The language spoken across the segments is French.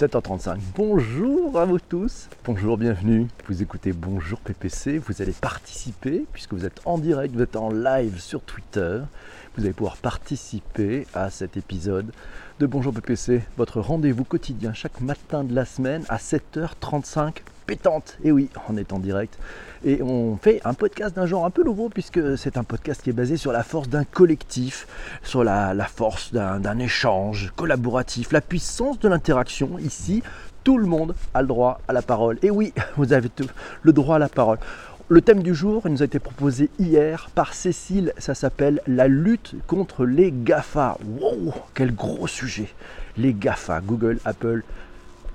7h35. Bonjour à vous tous. Bonjour, bienvenue. Vous écoutez Bonjour PPC. Vous allez participer puisque vous êtes en direct, vous êtes en live sur Twitter. Vous allez pouvoir participer à cet épisode de Bonjour PPC, votre rendez-vous quotidien chaque matin de la semaine à 7h35 Et oui, on est en direct. Et on fait un podcast d'un genre un peu nouveau puisque c'est un podcast qui est basé sur la force d'un collectif, sur la, force d'un échange collaboratif, la puissance de l'interaction. Ici, tout le monde a le droit à la parole. Et oui, vous avez le droit à la parole. Le thème du jour il nous a été proposé hier par Cécile, ça s'appelle la lutte contre les GAFA. Wow, quel gros sujet. Les GAFA, Google, Apple,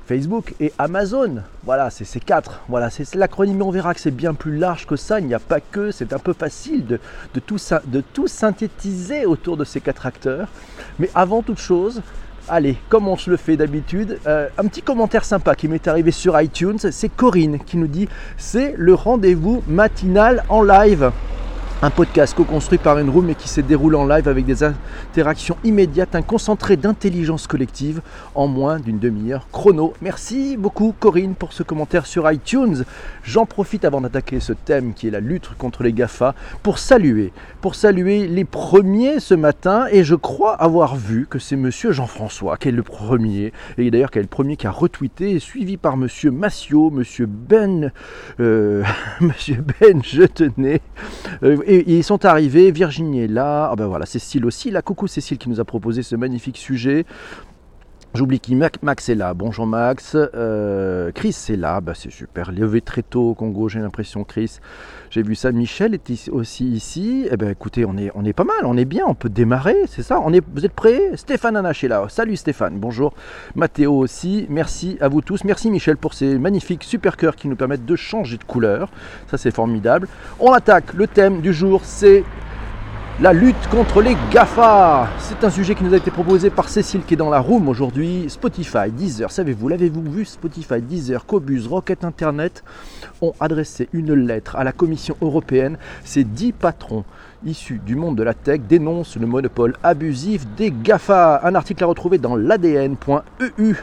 Facebook et Amazon. Voilà, c'est ces quatre. Voilà, c'est l'acronyme. On verra que c'est bien plus large que ça. Il n'y a pas que. C'est un peu facile de, tout, synthétiser autour de ces quatre acteurs. Mais avant toute chose, allez, comme on se le fait d'habitude, euh, un petit commentaire sympa qui m'est arrivé sur iTunes. C'est Corinne qui nous dit c'est le rendez-vous matinal en live un podcast co-construit par une room et qui s'est déroulé en live avec des interactions immédiates, un concentré d'intelligence collective en moins d'une demi-heure chrono. Merci beaucoup Corinne pour ce commentaire sur iTunes. J'en profite avant d'attaquer ce thème qui est la lutte contre les GAFA pour saluer, pour saluer les premiers ce matin et je crois avoir vu que c'est monsieur Jean-François qui est le premier et d'ailleurs qui est le premier qui a retweeté suivi par monsieur Massio, monsieur Ben, euh, monsieur Ben je tenais euh, ils sont arrivés, Virginie est là, ah ben voilà, Cécile aussi, la coucou Cécile qui nous a proposé ce magnifique sujet. J'oublie qui Max est là. Bonjour Max. Euh, Chris est là. Bah, c'est super. Levé très tôt au Congo, j'ai l'impression, Chris. J'ai vu ça. Michel est aussi ici. Eh ben, écoutez, on est, pas mal. On est bien. On peut démarrer. C'est ça? Vous êtes prêts? Stéphane Anache est là. Salut Stéphane. Bonjour. Mathéo aussi. Merci à vous tous. Merci Michel pour ces magnifiques super cœurs qui nous permettent de changer de couleur. Ça, c'est formidable. On attaque. Le thème du jour, c'est la lutte contre les GAFA. C'est un sujet qui nous a été proposé par Cécile qui est dans la room aujourd'hui. Spotify, Deezer, savez-vous, l'avez-vous vu? Spotify, Deezer, Cobus, Rocket Internet ont adressé une lettre à la Commission européenne. Ces dix patrons issus du monde de la tech dénoncent le monopole abusif des GAFA. Un article à retrouver dans l'ADN.eu.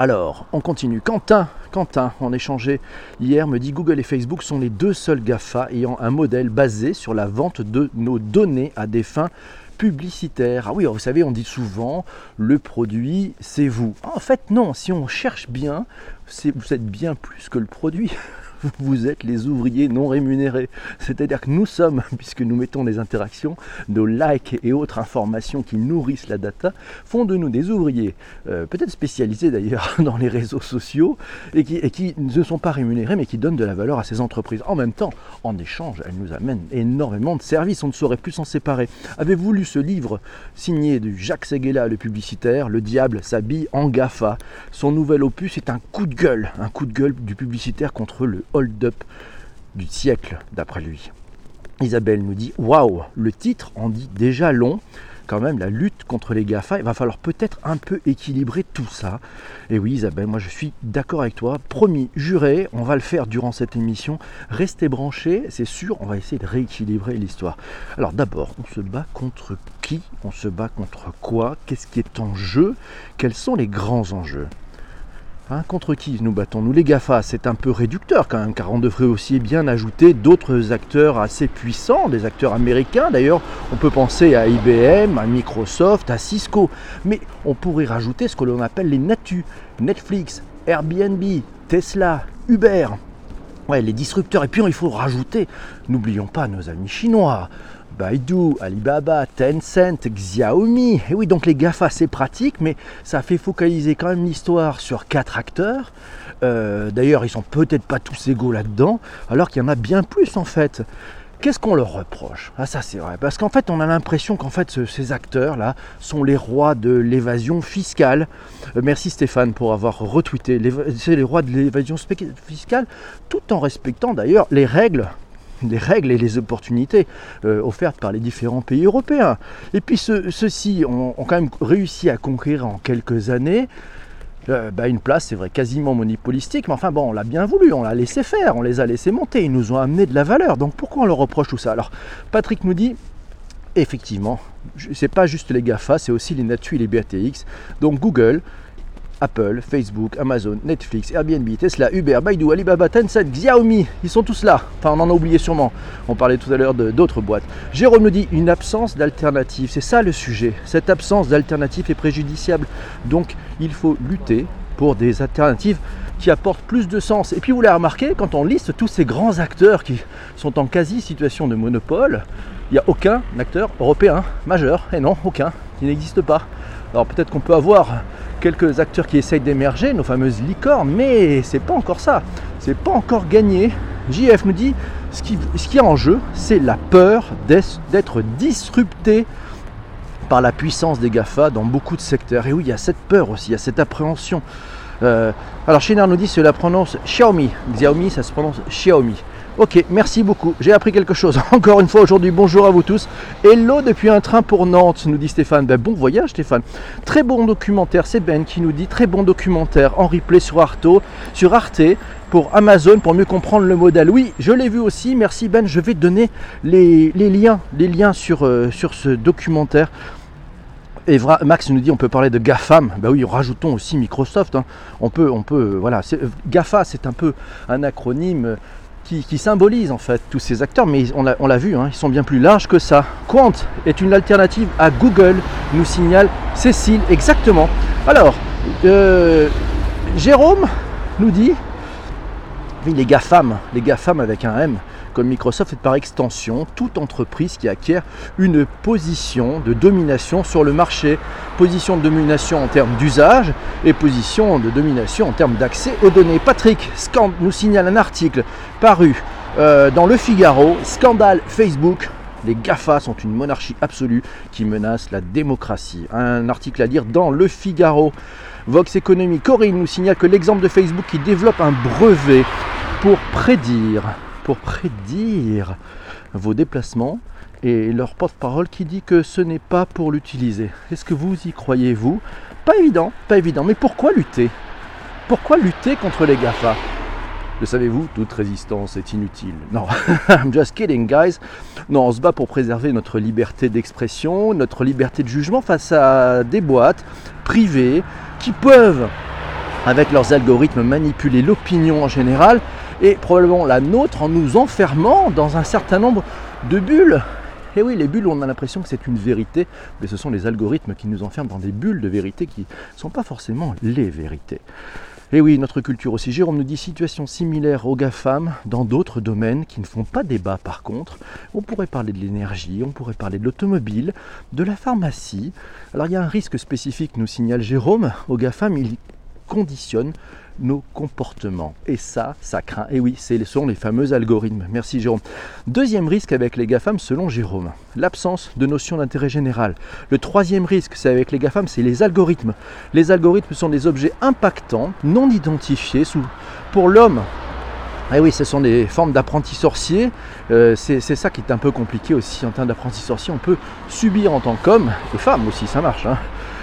Alors, on continue. Quentin, Quentin, en échangé hier, me dit Google et Facebook sont les deux seuls GAFA ayant un modèle basé sur la vente de nos données à des fins publicitaires. Ah oui, vous savez, on dit souvent le produit, c'est vous. En fait, non, si on cherche bien, vous êtes bien plus que le produit. vous êtes les ouvriers non rémunérés. C'est-à-dire que nous sommes, puisque nous mettons des interactions, nos likes et autres informations qui nourrissent la data, font de nous des ouvriers, euh, peut-être spécialisés d'ailleurs dans les réseaux sociaux, et qui, ne sont pas rémunérés, mais qui donnent de la valeur à ces entreprises. En même temps, en échange, elles nous amènent énormément de services, on ne saurait plus s'en séparer. Avez-vous lu ce livre signé de Jacques Seguela, le publicitaire, Le diable s'habille en GAFA Son nouvel opus est un coup de gueule, un coup de gueule du publicitaire contre le hold-up du siècle, d'après lui. Isabelle nous dit Waouh, le titre en dit déjà long. Quand même, la lutte contre les GAFA, il va falloir peut-être un peu équilibrer tout ça. Et oui, Isabelle, moi je suis d'accord avec toi. Promis, juré, on va le faire durant cette émission. Restez branchés, c'est sûr, on va essayer de rééquilibrer l'histoire. Alors d'abord, on se bat contre qui? On se bat contre quoi? Qu'est-ce qui est en jeu? Quels sont les grands enjeux? Hein, contre qui nous battons Nous les GAFA, c'est un peu réducteur quand même, car on devrait aussi bien ajouter d'autres acteurs assez puissants, des acteurs américains. D'ailleurs, on peut penser à IBM, à Microsoft, à Cisco. Mais on pourrait rajouter ce que l'on appelle les NATU, Netflix, Airbnb, Tesla, Uber. Ouais, les disrupteurs. Et puis il faut rajouter, n'oublions pas nos amis chinois. Baidu, Alibaba, Tencent, Xiaomi. Et oui, donc les GAFA, c'est pratique, mais ça fait focaliser quand même l'histoire sur quatre acteurs. Euh, d'ailleurs, ils sont peut-être pas tous égaux là-dedans, alors qu'il y en a bien plus en fait. Qu'est-ce qu'on leur reproche? Ah ça c'est vrai, parce qu'en fait on a l'impression qu'en fait ces acteurs-là sont les rois de l'évasion fiscale. Euh, merci Stéphane pour avoir retweeté. C'est les rois de l'évasion fiscale, tout en respectant d'ailleurs les règles les règles et les opportunités euh, offertes par les différents pays européens. Et puis ceux-ci ont, quand même réussi à conquérir en quelques années euh, bah, une place, c'est vrai, quasiment monopolistique, mais enfin bon, on l'a bien voulu, on l'a laissé faire, on les a laissés monter, ils nous ont amené de la valeur. Donc pourquoi on leur reproche tout ça? Alors Patrick nous dit, effectivement, c'est pas juste les GAFA, c'est aussi les Natu et les BATX. Donc Google, Apple, Facebook, Amazon, Netflix, Airbnb, Tesla, Uber, Baidu, Alibaba, Tencent, Xiaomi, ils sont tous là. Enfin, on en a oublié sûrement. On parlait tout à l'heure d'autres boîtes. Jérôme nous dit une absence d'alternative. C'est ça le sujet. Cette absence d'alternative est préjudiciable. Donc, il faut lutter pour des alternatives qui apportent plus de sens. Et puis vous l'avez remarqué, quand on liste tous ces grands acteurs qui sont en quasi situation de monopole, il n'y a aucun acteur européen majeur. Et non, aucun, qui n'existe pas. Alors peut-être qu'on peut avoir quelques acteurs qui essayent d'émerger, nos fameuses licornes, mais c'est pas encore ça. C'est pas encore gagné. JF nous dit ce qui, ce qui est en jeu, c'est la peur d'être disrupté par la puissance des GAFA dans beaucoup de secteurs. Et oui, il y a cette peur aussi, il y a cette appréhension. Euh, alors Shiner nous dit cela prononce Xiaomi. Xiaomi, ça se prononce Xiaomi. Ok, merci beaucoup. J'ai appris quelque chose encore une fois aujourd'hui. Bonjour à vous tous. Hello depuis un train pour Nantes, nous dit Stéphane. Ben, bon voyage Stéphane. Très bon documentaire, c'est Ben qui nous dit très bon documentaire en replay sur Arte, sur Arte pour Amazon pour mieux comprendre le modèle. Oui, je l'ai vu aussi. Merci Ben. Je vais donner les, liens, sur, euh, ce documentaire. Max nous dit on peut parler de GAFAM. Ben oui, rajoutons aussi Microsoft. Hein. On peut, on peut, voilà. GAFA, c'est un peu un acronyme qui, symbolise en fait tous ces acteurs, mais on l'a vu, hein, ils sont bien plus larges que ça. Quant est une alternative à Google, nous signale Cécile, exactement. Alors, euh, Jérôme nous dit, les GAFAM, les GAFAM avec un M, comme Microsoft est par extension toute entreprise qui acquiert une position de domination sur le marché, position de domination en termes d'usage et position de domination en termes d'accès aux données. Patrick Scand nous signale un article paru euh, dans Le Figaro, scandale Facebook. Les GAFA sont une monarchie absolue qui menace la démocratie. Un article à lire dans Le Figaro. Vox Economy, Corinne nous signale que l'exemple de Facebook qui développe un brevet pour prédire pour prédire vos déplacements et leur porte-parole qui dit que ce n'est pas pour l'utiliser. Est-ce que vous y croyez, vous? Pas évident, pas évident. Mais pourquoi lutter? Pourquoi lutter contre les GAFA? Le savez-vous, toute résistance est inutile. Non, I'm just kidding, guys. Non, on se bat pour préserver notre liberté d'expression, notre liberté de jugement face à des boîtes privées qui peuvent, avec leurs algorithmes, manipuler l'opinion en général et probablement la nôtre en nous enfermant dans un certain nombre de bulles. Et oui, les bulles, on a l'impression que c'est une vérité, mais ce sont les algorithmes qui nous enferment dans des bulles de vérité qui ne sont pas forcément les vérités. Et oui, notre culture aussi. Jérôme nous dit situation similaire aux GAFAM dans d'autres domaines qui ne font pas débat par contre. On pourrait parler de l'énergie, on pourrait parler de l'automobile, de la pharmacie. Alors il y a un risque spécifique, nous signale Jérôme. Aux GAFAM, il conditionne nos comportements. Et ça, ça craint. Et oui, ce sont les fameux algorithmes. Merci Jérôme. Deuxième risque avec les GAFAM, selon Jérôme, l'absence de notion d'intérêt général. Le troisième risque, c'est avec les GAFAM, c'est les algorithmes. Les algorithmes sont des objets impactants, non identifiés. Sous... Pour l'homme, et oui, ce sont des formes d'apprentis sorciers. Euh, c'est ça qui est un peu compliqué aussi en termes d'apprentis sorciers. On peut subir en tant qu'homme, et femme aussi, ça marche. Hein.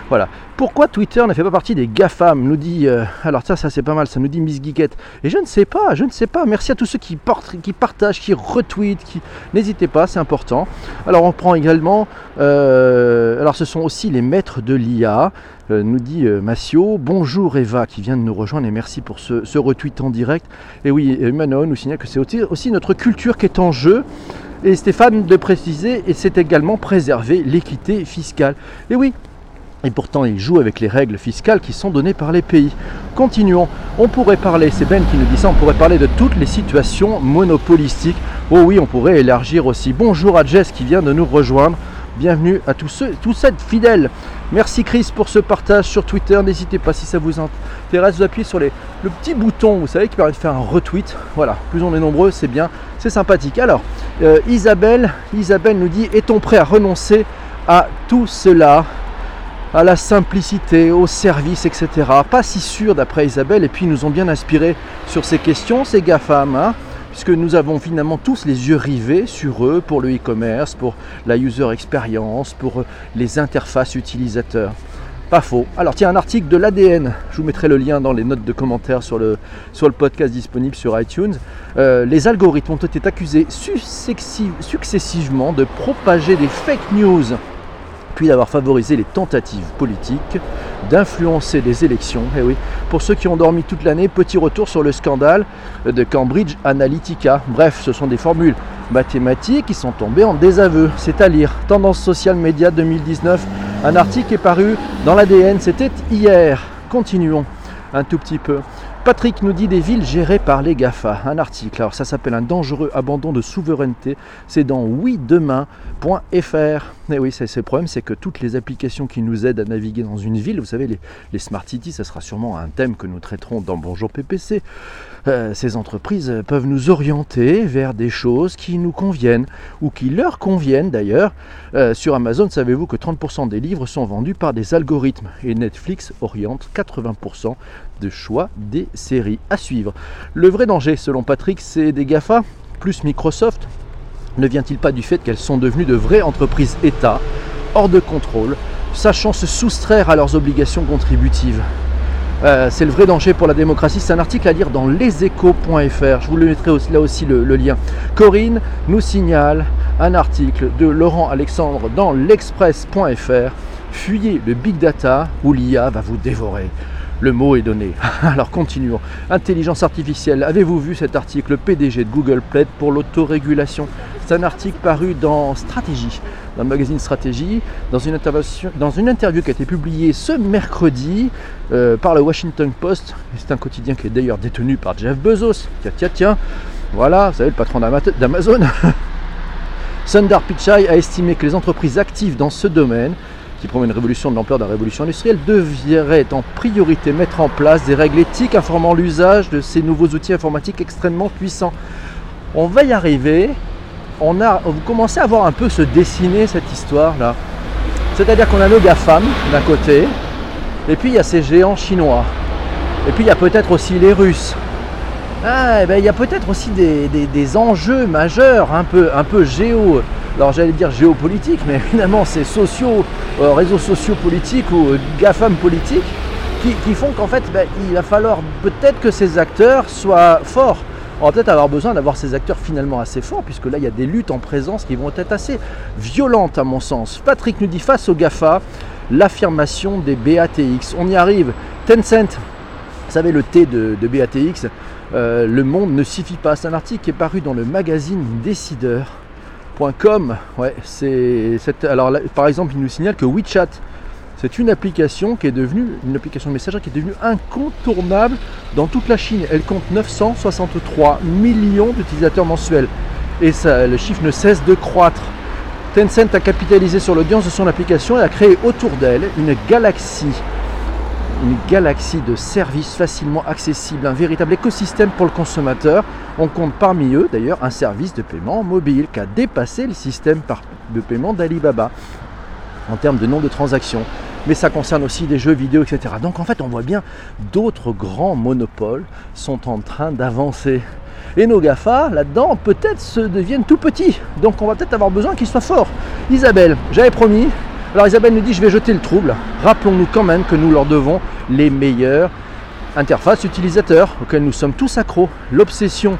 Voilà. Pourquoi Twitter ne fait pas partie des GAFAM Nous dit. Euh, alors ça, ça c'est pas mal, ça nous dit Miss Geekette. Et je ne sais pas, je ne sais pas. Merci à tous ceux qui, qui partagent, qui retweetent, qui. N'hésitez pas, c'est important. Alors on prend également. Euh, alors ce sont aussi les maîtres de l'IA. Euh, nous dit Massio. Bonjour Eva qui vient de nous rejoindre et merci pour ce, retweet en direct. Et oui, Manon nous signale que c'est aussi notre culture qui est en jeu. Et Stéphane de préciser, et c'est également préserver l'équité fiscale. Et oui, et pourtant, il joue avec les règles fiscales qui sont données par les pays. Continuons. On pourrait parler, c'est Ben qui nous dit ça, on pourrait parler de toutes les situations monopolistiques. Oh oui, on pourrait élargir aussi. Bonjour à Jess qui vient de nous rejoindre. Bienvenue à tous ceux, tous cette fidèles. Merci Chris pour ce partage sur Twitter. N'hésitez pas si ça vous intéresse, vous appuyez sur le petit bouton, vous savez, qui permet de faire un retweet. Voilà, plus on est nombreux, c'est bien, c'est sympathique. Alors, euh, Isabelle, Isabelle nous dit est-on prêt à renoncer à tout cela? À la simplicité, au service, etc. Pas si sûr d'après Isabelle, et puis nous ont bien inspiré sur ces questions, ces GAFAM, hein, puisque nous avons finalement tous les yeux rivés sur eux pour le e-commerce, pour la user experience, pour euh, les interfaces utilisateurs. Pas faux. Alors tiens, un article de l'ADN, je vous mettrai le lien dans les notes de commentaires sur le, sur le podcast disponible sur iTunes. Euh, les algorithmes ont été accusés successivement de propager des fake news puis d'avoir favorisé les tentatives politiques d'influencer les élections. Eh pour ceux qui ont dormi toute l'année, petit retour sur le scandale de Cambridge Analytica. Bref, ce sont des formules mathématiques qui sont tombées en désaveu. C'est à lire. Tendance sociale média 2019. Un article est paru dans l'ADN, c'était hier. Continuons un tout petit peu. Patrick nous dit des villes gérées par les GAFA. Un article, alors ça s'appelle un dangereux abandon de souveraineté. C'est dans oui-demain.fr. Et oui, c'est le problème, c'est que toutes les applications qui nous aident à naviguer dans une ville, vous savez, les, les Smart Cities, ça sera sûrement un thème que nous traiterons dans Bonjour PPC. Euh, ces entreprises peuvent nous orienter vers des choses qui nous conviennent ou qui leur conviennent d'ailleurs. Euh, sur Amazon, savez-vous que 30% des livres sont vendus par des algorithmes et Netflix oriente 80% de choix des séries à suivre. Le vrai danger, selon Patrick, c'est des GAFA plus Microsoft. Ne vient-il pas du fait qu'elles sont devenues de vraies entreprises État, hors de contrôle, sachant se soustraire à leurs obligations contributives? Euh, c'est le vrai danger pour la démocratie. C'est un article à lire dans leséchos.fr. Je vous le mettrai là aussi le, lien. Corinne nous signale un article de Laurent Alexandre dans l'express.fr. Fuyez le big data où l'IA va vous dévorer. Le mot est donné. Alors continuons. Intelligence artificielle. Avez-vous vu cet article PDG de Google plaide pour l'autorégulation? C'est un article paru dans Stratégie, dans le magazine Stratégie, dans une, dans une interview qui a été publiée ce mercredi euh, par le Washington Post. C'est un quotidien qui est d'ailleurs détenu par Jeff Bezos. Tiens, tiens, tiens. Voilà, vous savez, le patron d'Amazon. Sundar Pichai a estimé que les entreprises actives dans ce domaine qui promet une révolution de l'ampleur de la révolution industrielle, devrait en priorité mettre en place des règles éthiques informant l'usage de ces nouveaux outils informatiques extrêmement puissants. On va y arriver. On a, vous commencez à voir un peu se dessiner cette histoire-là. C'est-à-dire qu'on a nos GAFAM d'un côté, et puis il y a ces géants chinois. Et puis il y a peut-être aussi les Russes. Ah, eh ben, il y a peut-être aussi des, enjeux majeurs, un peu, un peu géo, alors j'allais dire géopolitique, mais finalement c'est sociaux, euh, réseaux sociaux politiques ou euh, GAFAM politiques qui, font qu'en fait ben, il va falloir peut-être que ces acteurs soient forts. On va peut-être avoir besoin d'avoir ces acteurs finalement assez forts, puisque là il y a des luttes en présence qui vont être assez violentes à mon sens. Patrick nous dit face au GAFA, l'affirmation des BATX. On y arrive. Tencent, vous savez le T de, BATX, euh, le monde ne suffit pas. C'est un article qui est paru dans le magazine Décideur. Ouais, c'est alors par exemple, il nous signale que WeChat, c'est une application qui est devenue une application de messagerie qui est devenue incontournable dans toute la Chine. Elle compte 963 millions d'utilisateurs mensuels et le chiffre ne cesse de croître. Tencent a capitalisé sur l'audience de son application et a créé autour d'elle une galaxie une galaxie de services facilement accessibles, un véritable écosystème pour le consommateur. On compte parmi eux d'ailleurs un service de paiement mobile qui a dépassé le système de paiement d'Alibaba en termes de nombre de transactions. Mais ça concerne aussi des jeux vidéo, etc. Donc en fait, on voit bien d'autres grands monopoles sont en train d'avancer. Et nos GAFA, là-dedans, peut-être se deviennent tout petits. Donc on va peut-être avoir besoin qu'ils soient forts. Isabelle, j'avais promis, alors Isabelle nous dit je vais jeter le trouble. Rappelons-nous quand même que nous leur devons les meilleures interfaces utilisateurs auxquelles nous sommes tous accros. L'obsession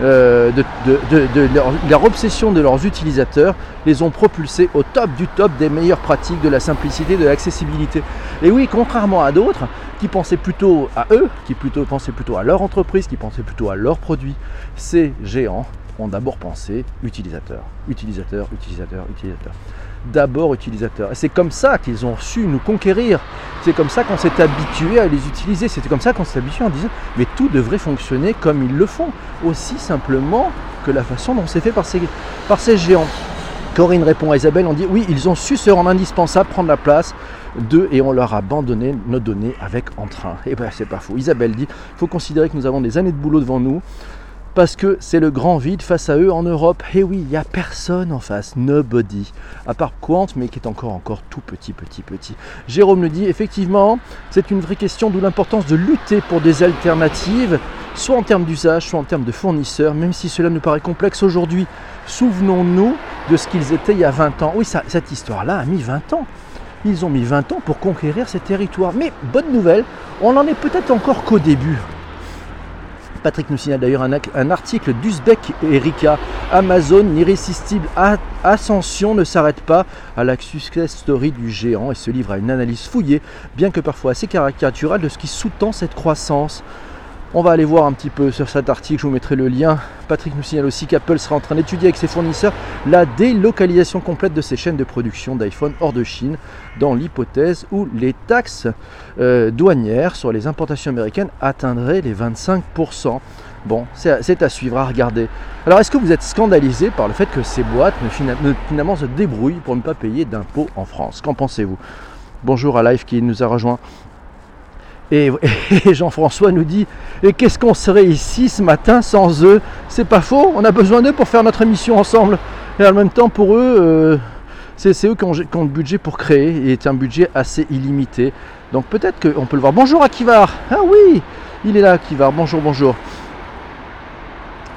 euh, de, leur, obsession de leurs utilisateurs les ont propulsés au top du top des meilleures pratiques, de la simplicité, de l'accessibilité. Et oui, contrairement à d'autres qui pensaient plutôt à eux, qui plutôt, pensaient plutôt à leur entreprise, qui pensaient plutôt à leurs produits, ces géants ont d'abord pensé utilisateur, utilisateur, utilisateur, utilisateur d'abord utilisateurs. Et c'est comme ça qu'ils ont su nous conquérir. C'est comme ça qu'on s'est habitué à les utiliser. C'était comme ça qu'on s'est habitué en disant mais tout devrait fonctionner comme ils le font. Aussi simplement que la façon dont c'est fait par ces, géants. Corinne répond à Isabelle, on dit oui, ils ont su se rendre indispensables, prendre la place d'eux et on leur a abandonné nos données avec entrain. Et ben c'est pas faux. Isabelle dit, il faut considérer que nous avons des années de boulot devant nous parce que c'est le grand vide face à eux en Europe. Et oui, il n'y a personne en face, nobody, à part Quant, mais qui est encore encore tout petit, petit, petit. Jérôme le dit, effectivement, c'est une vraie question, d'où l'importance de lutter pour des alternatives, soit en termes d'usage, soit en termes de fournisseurs, même si cela nous paraît complexe aujourd'hui. Souvenons-nous de ce qu'ils étaient il y a 20 ans. Oui, cette histoire-là a mis 20 ans. Ils ont mis 20 ans pour conquérir ces territoires. Mais bonne nouvelle, on n'en est peut-être encore qu'au début. Patrick nous signale d'ailleurs un, article d'Uzbek Erika. Amazon, l'irrésistible ascension ne s'arrête pas à la success story du géant et se livre à une analyse fouillée, bien que parfois assez caricaturale, de ce qui sous-tend cette croissance. On va aller voir un petit peu sur cet article, je vous mettrai le lien. Patrick nous signale aussi qu'Apple sera en train d'étudier avec ses fournisseurs la délocalisation complète de ses chaînes de production d'iPhone hors de Chine, dans l'hypothèse où les taxes euh, douanières sur les importations américaines atteindraient les 25%. Bon, c'est à suivre, à regarder. Alors, est-ce que vous êtes scandalisé par le fait que ces boîtes finalement se débrouillent pour ne pas payer d'impôts en France? Qu'en pensez-vous? Bonjour à Live qui nous a rejoint. Et, Jean-François nous dit Et qu'est-ce qu'on serait ici ce matin sans eux? C'est pas faux, on a besoin d'eux pour faire notre émission ensemble. Et en même temps, pour eux, euh, c'est eux qui ont, le budget pour créer, et c'est un budget assez illimité. Donc peut-être qu'on peut le voir. Bonjour Akivar Ah oui Il est là Akivar, bonjour, bonjour.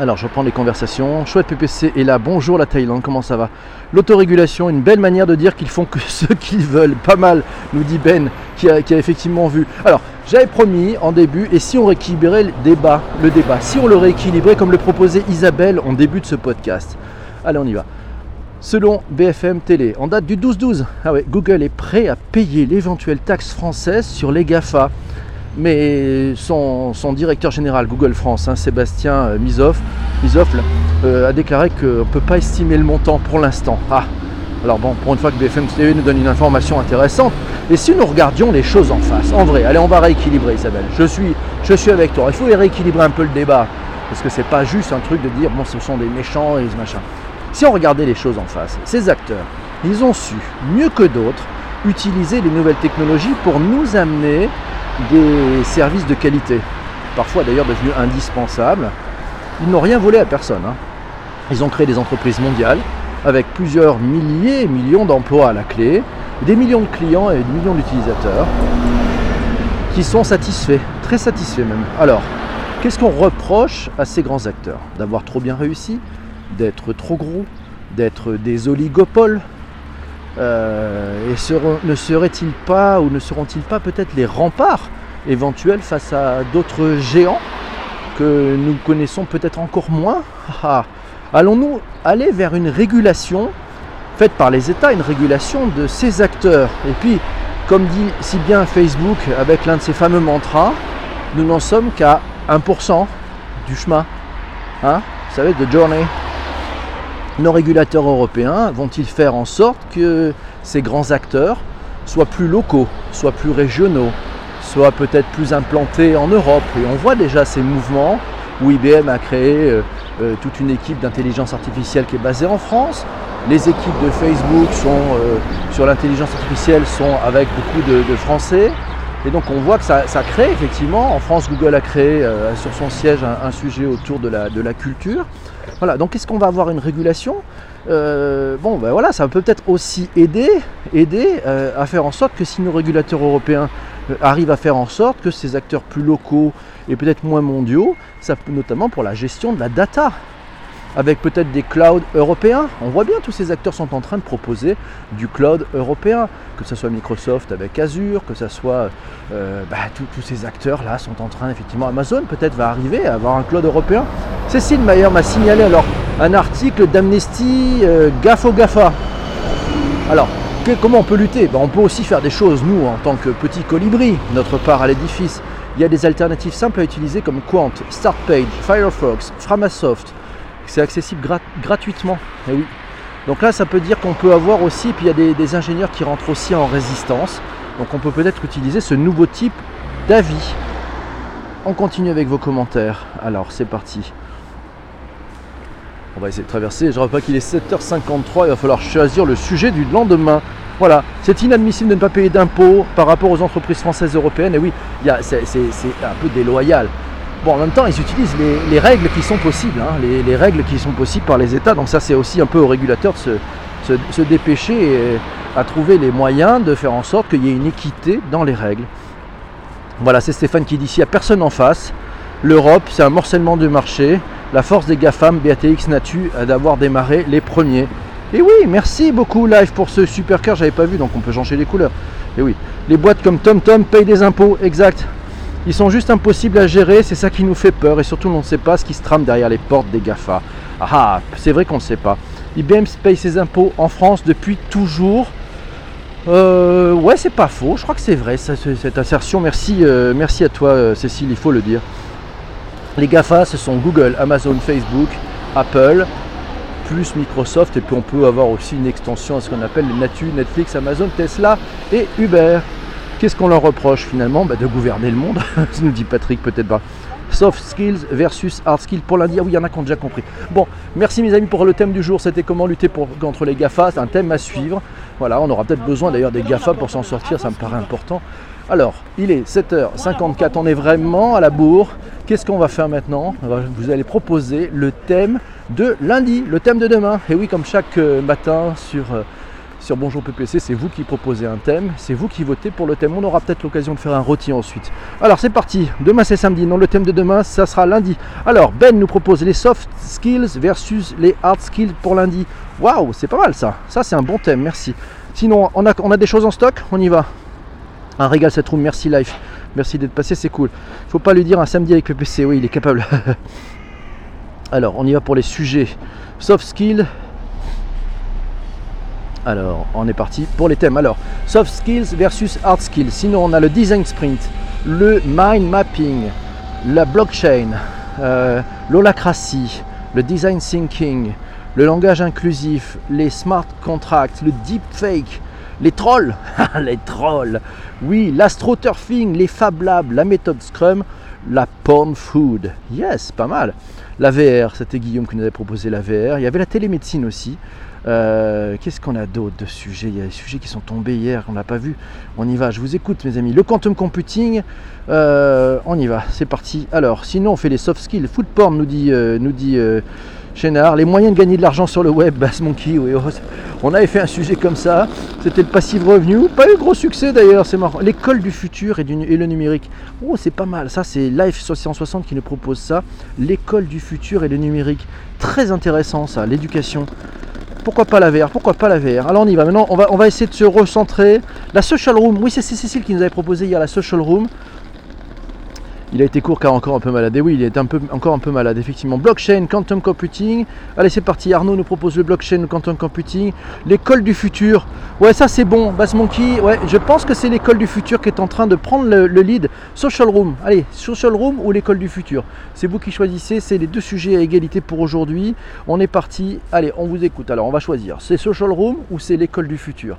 Alors je reprends les conversations. Chouette PPC est là. Bonjour la Thaïlande, comment ça va? L'autorégulation, une belle manière de dire qu'ils font que ce qu'ils veulent. Pas mal, nous dit Ben, qui a, effectivement vu. Alors, j'avais promis en début, et si on rééquilibrait le débat, le débat, si on le rééquilibrait comme le proposait Isabelle en début de ce podcast. Allez, on y va. Selon BFM Télé, en date du 12-12, ah ouais, Google est prêt à payer l'éventuelle taxe française sur les GAFA mais son, directeur général Google France, hein, Sébastien euh, Misoff, euh, a déclaré qu'on ne peut pas estimer le montant pour l'instant. Ah, alors bon, pour une fois que BFM TV nous donne une information intéressante, et si nous regardions les choses en face, en vrai, allez, on va rééquilibrer Isabelle, je suis, je suis avec toi, il faut rééquilibrer un peu le débat, parce que c'est pas juste un truc de dire, bon, ce sont des méchants et ce machin. Si on regardait les choses en face, ces acteurs, ils ont su, mieux que d'autres, utiliser les nouvelles technologies pour nous amener des services de qualité, parfois d'ailleurs devenus indispensables. Ils n'ont rien volé à personne. Hein. Ils ont créé des entreprises mondiales avec plusieurs milliers et millions d'emplois à la clé, des millions de clients et des millions d'utilisateurs qui sont satisfaits, très satisfaits même. Alors, qu'est-ce qu'on reproche à ces grands acteurs? D'avoir trop bien réussi D'être trop gros D'être des oligopoles? Euh, et ne seraient-ils pas ou ne seront-ils pas peut-être les remparts éventuels face à d'autres géants que nous connaissons peut-être encore moins ah, Allons-nous aller vers une régulation faite par les États, une régulation de ces acteurs? Et puis, comme dit si bien Facebook avec l'un de ses fameux mantras, nous n'en sommes qu'à 1% du chemin. Hein? Vous savez, de journey nos régulateurs européens vont-ils faire en sorte que ces grands acteurs soient plus locaux, soient plus régionaux, soient peut-être plus implantés en Europe? Et on voit déjà ces mouvements où IBM a créé euh, euh, toute une équipe d'intelligence artificielle qui est basée en France. Les équipes de Facebook euh, sur l'intelligence artificielle sont avec beaucoup de, Français. Et donc on voit que ça, crée effectivement, en France Google a créé sur son siège un, sujet autour de la, culture. Voilà, donc est-ce qu'on va avoir une régulation? Euh, Bon, ben voilà, ça peut peut-être aussi aider, euh, à faire en sorte que si nos régulateurs européens euh, arrivent à faire en sorte que ces acteurs plus locaux et peut-être moins mondiaux, ça notamment pour la gestion de la data, avec peut-être des clouds européens. On voit bien tous ces acteurs sont en train de proposer du cloud européen, que ce soit Microsoft avec Azure, que ce soit euh, bah, tous ces acteurs là sont en train effectivement Amazon peut-être va arriver à avoir un cloud européen. Cécile Mayer m'a signalé alors un article d'Amnesty euh, GAFO GAFA. Alors comment on peut lutter? Ben, On peut aussi faire des choses, nous, en tant que petits colibris, notre part à l'édifice. Il y a des alternatives simples à utiliser comme Quant, StartPage, Firefox, Framasoft, c'est accessible gratuitement. Eh oui. Donc là, ça peut dire qu'on peut avoir aussi, puis il y a des, ingénieurs qui rentrent aussi en résistance. Donc on peut peut-être utiliser ce nouveau type d'avis. On continue avec vos commentaires. Alors c'est parti. On va essayer de traverser. Je rappelle pas qu'il est 7h53. Il va falloir choisir le sujet du lendemain. Voilà, c'est inadmissible de ne pas payer d'impôts par rapport aux entreprises françaises européennes. Et oui, c'est un peu déloyal. Bon, en même temps, ils utilisent les, règles qui sont possibles, hein, les, règles qui sont possibles par les États. Donc ça, c'est aussi un peu au régulateur de se, dépêcher à trouver les moyens de faire en sorte qu'il y ait une équité dans les règles. Voilà, c'est Stéphane qui dit s'il n'y a personne en face, l'Europe, c'est un morcellement du marché. La force des GAFAM, BATX Natu, d'avoir démarré les premiers. Et oui, merci beaucoup Live pour ce super cœur, j'avais pas vu, donc on peut changer les couleurs. Et oui, les boîtes comme TomTom payent des impôts, exact. Ils sont juste impossibles à gérer, c'est ça qui nous fait peur et surtout on ne sait pas ce qui se trame derrière les portes des GAFA. Ah, ah c'est vrai qu'on ne sait pas. IBM paye ses impôts en France depuis toujours. Euh, ouais, c'est pas faux, je crois que c'est vrai cette assertion. Merci, euh, merci à toi euh, Cécile, il faut le dire. Les GAFA, ce sont Google, Amazon, Facebook, Apple, plus Microsoft, et puis on peut avoir aussi une extension à ce qu'on appelle les Natu, Netflix, Amazon, Tesla et Uber. Qu'est-ce qu'on leur reproche finalement bah, De gouverner le monde, nous dit Patrick, peut-être pas. Soft skills versus hard skills pour lundi. Ah oui, il y en a qui ont déjà compris. Bon, merci mes amis pour le thème du jour. C'était comment lutter contre les GAFA. C'est un thème à suivre. Voilà, on aura peut-être besoin d'ailleurs des GAFA pour s'en sortir, ça me paraît important. Alors, il est 7h54, on est vraiment à la bourre. Qu'est-ce qu'on va faire maintenant? Vous allez proposer le thème de lundi, le thème de demain. Et oui, comme chaque euh, matin sur euh, sur Bonjour PPC, c'est vous qui proposez un thème, c'est vous qui votez pour le thème. On aura peut-être l'occasion de faire un rôti ensuite. Alors c'est parti, demain c'est samedi, non le thème de demain ça sera lundi. Alors Ben nous propose les soft skills versus les hard skills pour lundi. Waouh, c'est pas mal ça, ça c'est un bon thème, merci. Sinon on a, on a des choses en stock, on y va. Un régal cette room, merci Life, merci d'être passé, c'est cool. Faut pas lui dire un samedi avec PPC, oui il est capable. Alors on y va pour les sujets. Soft skills alors, on est parti pour les thèmes. Alors, soft skills versus hard skills. Sinon, on a le design sprint, le mind mapping, la blockchain, euh, le design thinking, le langage inclusif, les smart contracts, le deep fake, les trolls, les trolls, oui, l'astroturfing, les fab labs, la méthode Scrum, la porn food. Yes, pas mal. La VR, c'était Guillaume qui nous avait proposé la VR. Il y avait la télémédecine aussi. Euh, qu'est-ce qu'on a d'autre de sujets? Il y a des sujets qui sont tombés hier, qu'on n'a pas vu. On y va, je vous écoute mes amis. Le quantum computing, euh, on y va, c'est parti. Alors, sinon on fait les soft skills. Food porn nous dit, euh, nous dit Chénard. Les moyens de gagner de l'argent sur le web, Bass Monkey, oui. Oh, on avait fait un sujet comme ça. C'était le passive revenu. Pas eu gros succès d'ailleurs, c'est marrant. L'école du futur et, et, le numérique. Oh, c'est pas mal. Ça, c'est Life 660 qui nous propose ça. L'école du futur et le numérique. Très intéressant ça, l'éducation pourquoi pas la VR Pourquoi pas la VR Alors on y va. Maintenant, on va, on va essayer de se recentrer. La social room, oui, c'est Cécile qui nous avait proposé hier la social room. Il a été court car encore un peu malade. Et oui, il est un encore un peu malade, effectivement. Blockchain, quantum computing. Allez, c'est parti. Arnaud nous propose le blockchain, le quantum computing. L'école du futur. Ouais, ça c'est bon. Bass Monkey. Ouais, je pense que c'est l'école du futur qui est en train de prendre le, lead. Social Room. Allez, Social Room ou l'école du futur? C'est vous qui choisissez. C'est les deux sujets à égalité pour aujourd'hui. On est parti. Allez, on vous écoute. Alors, on va choisir. C'est Social Room ou c'est l'école du futur?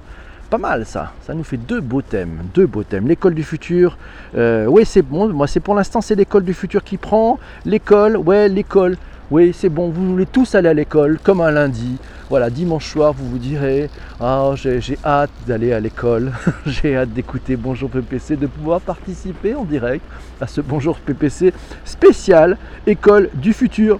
Pas mal ça. Ça nous fait deux beaux thèmes. Deux beaux thèmes. L'école du futur. Euh, oui, c'est bon. Moi, c'est pour l'instant, c'est l'école du futur qui prend. L'école, ouais, l'école. Oui, c'est bon. Vous voulez tous aller à l'école comme un lundi. Voilà, dimanche soir, vous vous direz Ah, j'ai hâte d'aller à l'école. j'ai hâte d'écouter Bonjour PPC, de pouvoir participer en direct à ce Bonjour PPC spécial École du futur.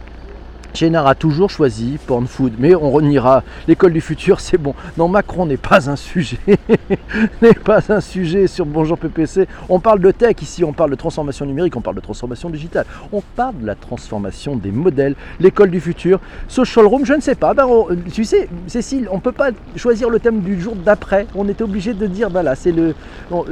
Chénard a toujours choisi Porn Food, mais on ira. L'école du futur, c'est bon. Non, Macron n'est pas un sujet. n'est pas un sujet sur Bonjour PPC. On parle de tech ici, on parle de transformation numérique, on parle de transformation digitale. On parle de la transformation des modèles. L'école du futur. Social Room, je ne sais pas. Ben, tu sais, Cécile, on ne peut pas choisir le thème du jour d'après. On était obligé de dire, voilà, c'est le.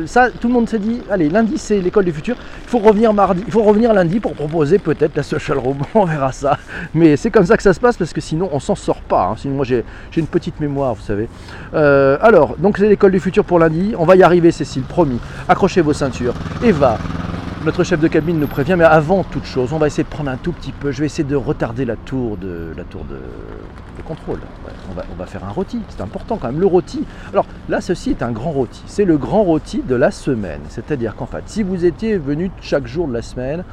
ça, tout le monde s'est dit, allez, lundi, c'est l'école du futur. Il faut revenir mardi, il faut revenir lundi pour proposer peut-être la Social Room. On verra ça. Mais c'est comme ça que ça se passe parce que sinon on s'en sort pas. Hein. Sinon moi j'ai une petite mémoire, vous savez. Euh, alors, donc c'est l'école du futur pour lundi. On va y arriver, Cécile, promis. Accrochez vos ceintures. Eva, notre chef de cabine nous prévient, mais avant toute chose, on va essayer de prendre un tout petit peu. Je vais essayer de retarder la tour de la tour de, contrôle. on, va, on, va, faire un rôti, c'est important quand même. Le rôti. Alors là, ceci est un grand rôti. C'est le grand rôti de la semaine. C'est-à-dire qu'en fait, si vous étiez venu chaque jour de la semaine,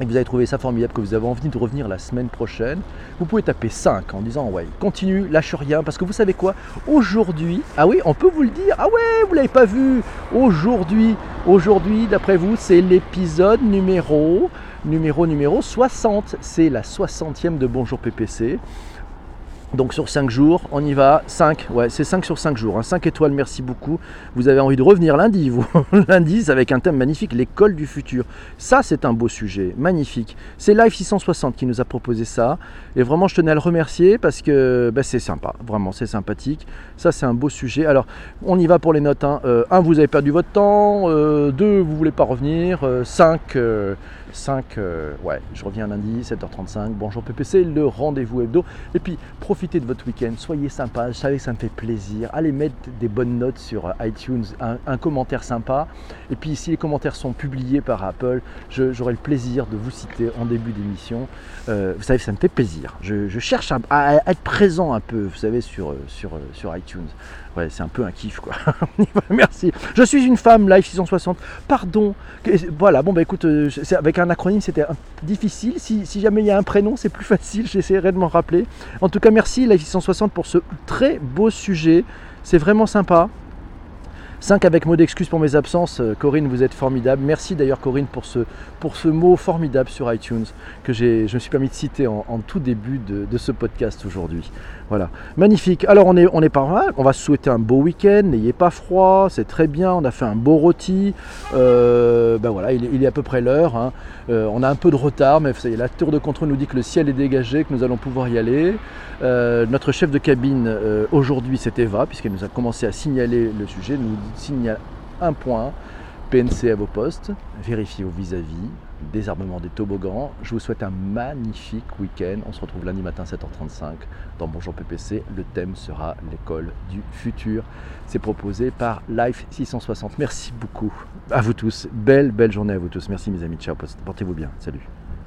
et que vous avez trouvé ça formidable, que vous avez envie de revenir la semaine prochaine, vous pouvez taper 5 en disant ouais, continue, lâche rien, parce que vous savez quoi? Aujourd'hui, ah oui, on peut vous le dire, ah ouais, vous l'avez pas vu. Aujourd'hui, aujourd'hui, d'après vous, c'est l'épisode numéro, numéro, numéro 60. C'est la 60e de Bonjour PPC. Donc sur 5 jours, on y va. 5, ouais, c'est 5 sur 5 jours. 5 hein. étoiles, merci beaucoup. Vous avez envie de revenir lundi, vous. lundi, c'est avec un thème magnifique, l'école du futur. Ça, c'est un beau sujet, magnifique. C'est Live 660 qui nous a proposé ça. Et vraiment, je tenais à le remercier parce que bah, c'est sympa. Vraiment, c'est sympathique. Ça, c'est un beau sujet. Alors, on y va pour les notes. 1, hein. euh, vous avez perdu votre temps. 2, euh, vous voulez pas revenir. 5, euh, 5, euh, ouais, je reviens lundi, 7h35. Bonjour PPC, le rendez-vous hebdo. Et puis, profitez de votre week-end, soyez sympa. Je savais que ça me fait plaisir. Allez mettre des bonnes notes sur euh, iTunes, un, commentaire sympa. Et puis, si les commentaires sont publiés par Apple, j'aurai le plaisir de vous citer en début d'émission. Euh, vous savez, ça me fait plaisir. Je, cherche à, être présent un peu, vous savez, sur, sur iTunes. Ouais, c'est un peu un kiff quoi. Merci. Je suis une femme, Live 660. Pardon. Voilà, bon bah écoute, avec un acronyme c'était difficile. Si, jamais il y a un prénom, c'est plus facile. J'essaierai de m'en rappeler. En tout cas, merci Live 660 pour ce très beau sujet. C'est vraiment sympa. 5 avec mot d'excuse pour mes absences. Euh, Corinne, vous êtes formidable. Merci d'ailleurs Corinne pour ce, mot formidable sur iTunes que je me suis permis de citer en, tout début de, ce podcast aujourd'hui. Voilà, magnifique. Alors on est, on est pas mal. On va se souhaiter un beau week-end. N'ayez pas froid, c'est très bien. On a fait un beau rôti. Euh, ben voilà, il, est à peu près l'heure. Hein. Euh, on a un peu de retard, mais la tour de contrôle nous dit que le ciel est dégagé, que nous allons pouvoir y aller. notre chef de cabine aujourd'hui, c'est Eva, puisqu'elle nous a commencé à signaler le sujet. Nous signale un point. PNC à vos postes, vérifiez au vis-à-vis, désarmement des toboggans. Je vous souhaite un magnifique week-end. On se retrouve lundi matin 7h35 dans Bonjour PPC. Le thème sera l'école du futur. C'est proposé par Life 660. Merci beaucoup à vous tous. Belle, belle journée à vous tous. Merci mes amis. Ciao. Portez-vous bien. Salut.